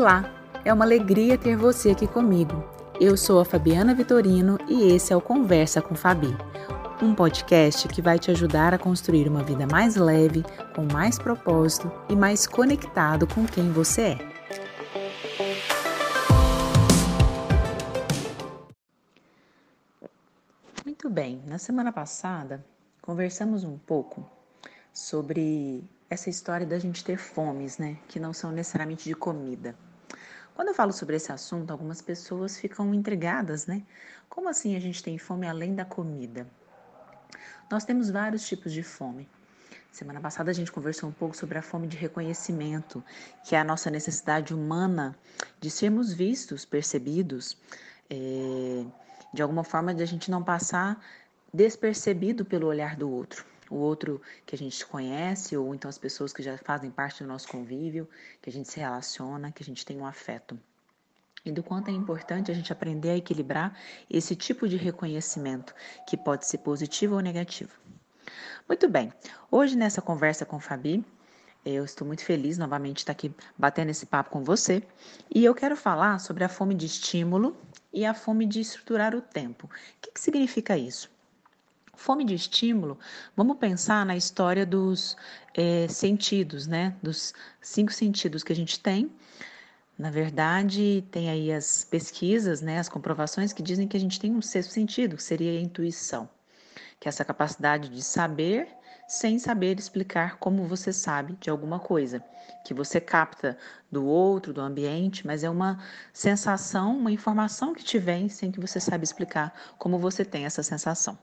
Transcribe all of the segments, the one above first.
Olá, é uma alegria ter você aqui comigo. Eu sou a Fabiana Vitorino e esse é o Conversa com Fabi, um podcast que vai te ajudar a construir uma vida mais leve, com mais propósito e mais conectado com quem você é. Muito bem, na semana passada conversamos um pouco sobre essa história da gente ter fomes, né? Que não são necessariamente de comida. Quando eu falo sobre esse assunto, algumas pessoas ficam intrigadas, né? Como assim a gente tem fome além da comida? Nós temos vários tipos de fome. Semana passada a gente conversou um pouco sobre a fome de reconhecimento, que é a nossa necessidade humana de sermos vistos, percebidos, é, de alguma forma de a gente não passar despercebido pelo olhar do outro o outro que a gente conhece, ou então as pessoas que já fazem parte do nosso convívio, que a gente se relaciona, que a gente tem um afeto. E do quanto é importante a gente aprender a equilibrar esse tipo de reconhecimento, que pode ser positivo ou negativo. Muito bem, hoje nessa conversa com Fabi, eu estou muito feliz novamente de estar aqui batendo esse papo com você e eu quero falar sobre a fome de estímulo e a fome de estruturar o tempo. O que, que significa isso? Fome de estímulo, vamos pensar na história dos é, sentidos, né? Dos cinco sentidos que a gente tem. Na verdade, tem aí as pesquisas, né? As comprovações que dizem que a gente tem um sexto sentido, que seria a intuição, que é essa capacidade de saber sem saber explicar como você sabe de alguma coisa, que você capta do outro, do ambiente, mas é uma sensação, uma informação que te vem sem que você saiba explicar como você tem essa sensação.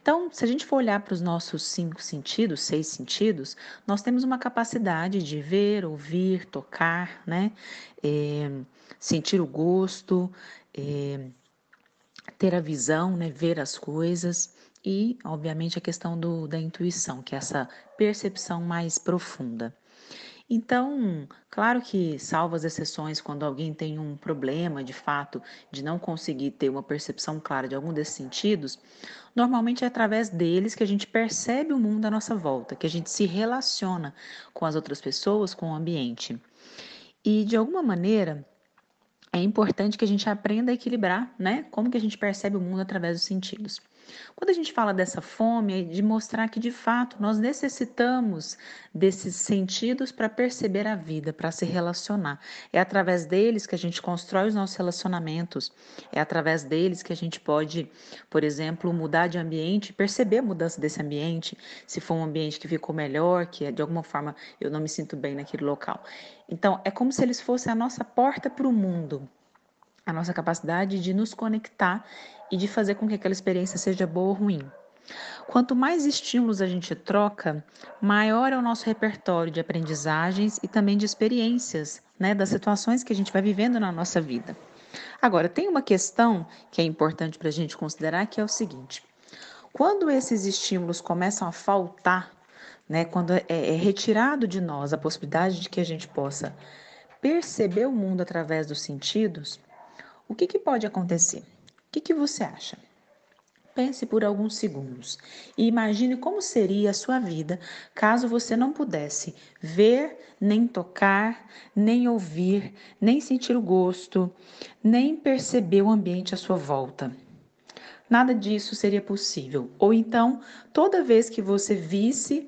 Então, se a gente for olhar para os nossos cinco sentidos, seis sentidos, nós temos uma capacidade de ver, ouvir, tocar, né? É, sentir o gosto, é, ter a visão, né? ver as coisas e, obviamente, a questão do, da intuição, que é essa percepção mais profunda. Então, claro que, salvo as exceções, quando alguém tem um problema de fato de não conseguir ter uma percepção clara de algum desses sentidos, normalmente é através deles que a gente percebe o mundo à nossa volta, que a gente se relaciona com as outras pessoas, com o ambiente. E de alguma maneira, é importante que a gente aprenda a equilibrar, né? Como que a gente percebe o mundo através dos sentidos. Quando a gente fala dessa fome, é de mostrar que de fato nós necessitamos desses sentidos para perceber a vida, para se relacionar. É através deles que a gente constrói os nossos relacionamentos, é através deles que a gente pode, por exemplo, mudar de ambiente, perceber a mudança desse ambiente, se for um ambiente que ficou melhor, que de alguma forma eu não me sinto bem naquele local. Então, é como se eles fossem a nossa porta para o mundo a nossa capacidade de nos conectar e de fazer com que aquela experiência seja boa ou ruim. Quanto mais estímulos a gente troca, maior é o nosso repertório de aprendizagens e também de experiências, né, das situações que a gente vai vivendo na nossa vida. Agora, tem uma questão que é importante para a gente considerar, que é o seguinte: quando esses estímulos começam a faltar, né, quando é, é retirado de nós a possibilidade de que a gente possa perceber o mundo através dos sentidos, o que, que pode acontecer? O que, que você acha? Pense por alguns segundos e imagine como seria a sua vida caso você não pudesse ver, nem tocar, nem ouvir, nem sentir o gosto, nem perceber o ambiente à sua volta. Nada disso seria possível. Ou então, toda vez que você visse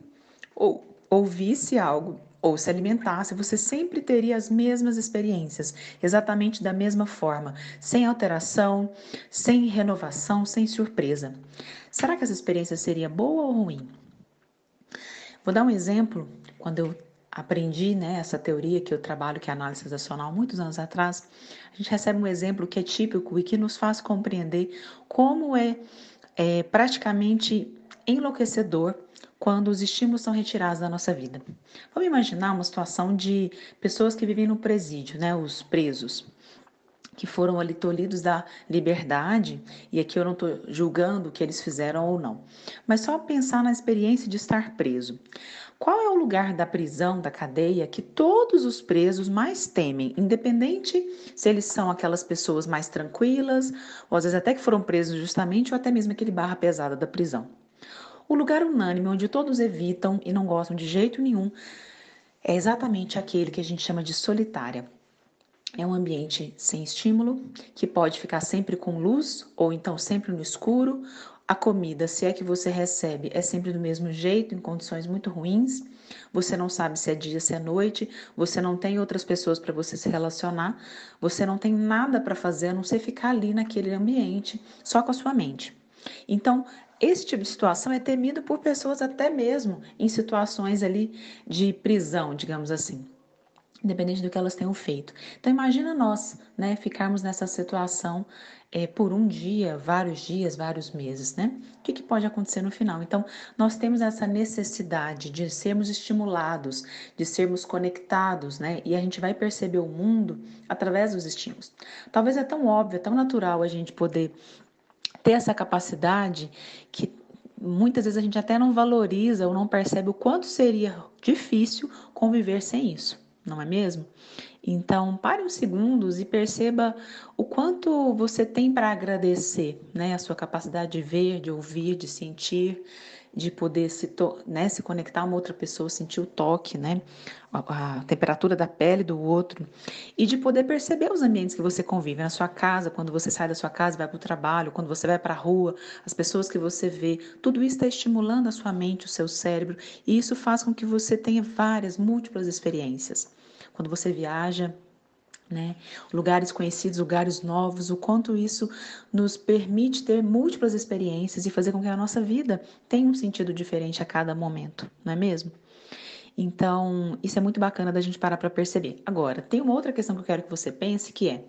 ou ouvisse algo ou se alimentasse, você sempre teria as mesmas experiências, exatamente da mesma forma, sem alteração, sem renovação, sem surpresa. Será que essa experiência seria boa ou ruim? Vou dar um exemplo. Quando eu aprendi né, essa teoria que eu trabalho, que é a análise sensacional, muitos anos atrás, a gente recebe um exemplo que é típico e que nos faz compreender como é, é praticamente enlouquecedor quando os estímulos são retirados da nossa vida. Vamos imaginar uma situação de pessoas que vivem no presídio, né, os presos, que foram ali tolhidos da liberdade, e aqui eu não estou julgando o que eles fizeram ou não, mas só pensar na experiência de estar preso. Qual é o lugar da prisão, da cadeia, que todos os presos mais temem, independente se eles são aquelas pessoas mais tranquilas, ou às vezes até que foram presos justamente, ou até mesmo aquele barra pesada da prisão? O lugar unânime onde todos evitam e não gostam de jeito nenhum é exatamente aquele que a gente chama de solitária. É um ambiente sem estímulo, que pode ficar sempre com luz ou então sempre no escuro. A comida, se é que você recebe, é sempre do mesmo jeito, em condições muito ruins. Você não sabe se é dia, se é noite, você não tem outras pessoas para você se relacionar, você não tem nada para fazer a não ser ficar ali naquele ambiente, só com a sua mente. Então, esse tipo de situação é temido por pessoas até mesmo em situações ali de prisão, digamos assim independente do que elas tenham feito. Então imagina nós, né, ficarmos nessa situação é, por um dia, vários dias, vários meses, né? O que, que pode acontecer no final? Então nós temos essa necessidade de sermos estimulados, de sermos conectados, né? E a gente vai perceber o mundo através dos estímulos. Talvez é tão óbvio, é tão natural a gente poder ter essa capacidade que muitas vezes a gente até não valoriza ou não percebe o quanto seria difícil conviver sem isso não é mesmo? Então, pare uns segundos e perceba o quanto você tem para agradecer, né? A sua capacidade de ver, de ouvir, de sentir, de poder se, né, se conectar a uma outra pessoa, sentir o toque, né? A, a, temperatura da pele do outro e de poder perceber os ambientes que você convive na sua casa, quando você sai da sua casa, vai para o trabalho, quando você vai para a rua, as pessoas que você vê, tudo isso está estimulando a sua mente, o seu cérebro e isso faz com que você tenha várias, múltiplas experiências quando você viaja, né? Lugares conhecidos, lugares novos, o quanto isso nos permite ter múltiplas experiências e fazer com que a nossa vida tenha um sentido diferente a cada momento, não é mesmo? Então, isso é muito bacana da gente parar para perceber. Agora, tem uma outra questão que eu quero que você pense, que é: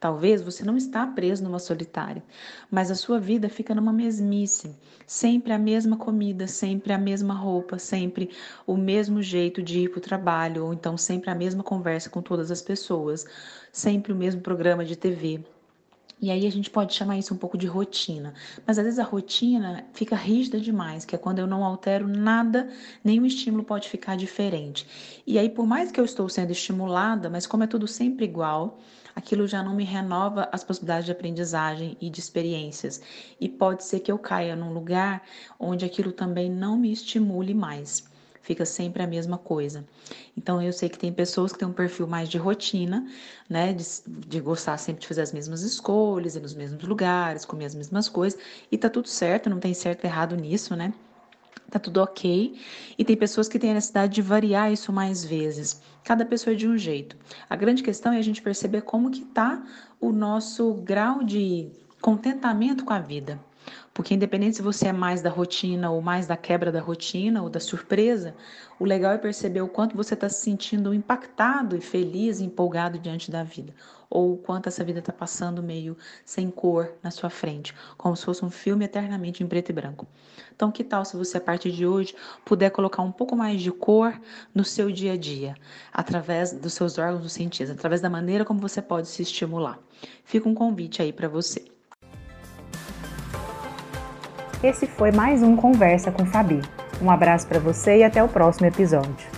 talvez você não está preso numa solitária, mas a sua vida fica numa mesmice, sempre a mesma comida, sempre a mesma roupa, sempre o mesmo jeito de ir para o trabalho, ou então sempre a mesma conversa com todas as pessoas, sempre o mesmo programa de TV. E aí a gente pode chamar isso um pouco de rotina. Mas às vezes a rotina fica rígida demais, que é quando eu não altero nada, nenhum estímulo pode ficar diferente. E aí, por mais que eu estou sendo estimulada, mas como é tudo sempre igual, aquilo já não me renova as possibilidades de aprendizagem e de experiências. E pode ser que eu caia num lugar onde aquilo também não me estimule mais fica sempre a mesma coisa. Então eu sei que tem pessoas que têm um perfil mais de rotina, né, de, de gostar sempre de fazer as mesmas escolhas, ir nos mesmos lugares, comer as mesmas coisas, e tá tudo certo, não tem certo e errado nisso, né? Tá tudo ok. E tem pessoas que têm a necessidade de variar isso mais vezes. Cada pessoa é de um jeito. A grande questão é a gente perceber como que tá o nosso grau de contentamento com a vida. Porque independente se você é mais da rotina ou mais da quebra da rotina ou da surpresa, o legal é perceber o quanto você está se sentindo impactado e feliz empolgado diante da vida. Ou o quanto essa vida está passando meio sem cor na sua frente, como se fosse um filme eternamente em preto e branco. Então, que tal se você, a partir de hoje, puder colocar um pouco mais de cor no seu dia a dia, através dos seus órgãos dos sentidos, através da maneira como você pode se estimular? Fica um convite aí para você. Esse foi mais um Conversa com Fabi. Um abraço para você e até o próximo episódio.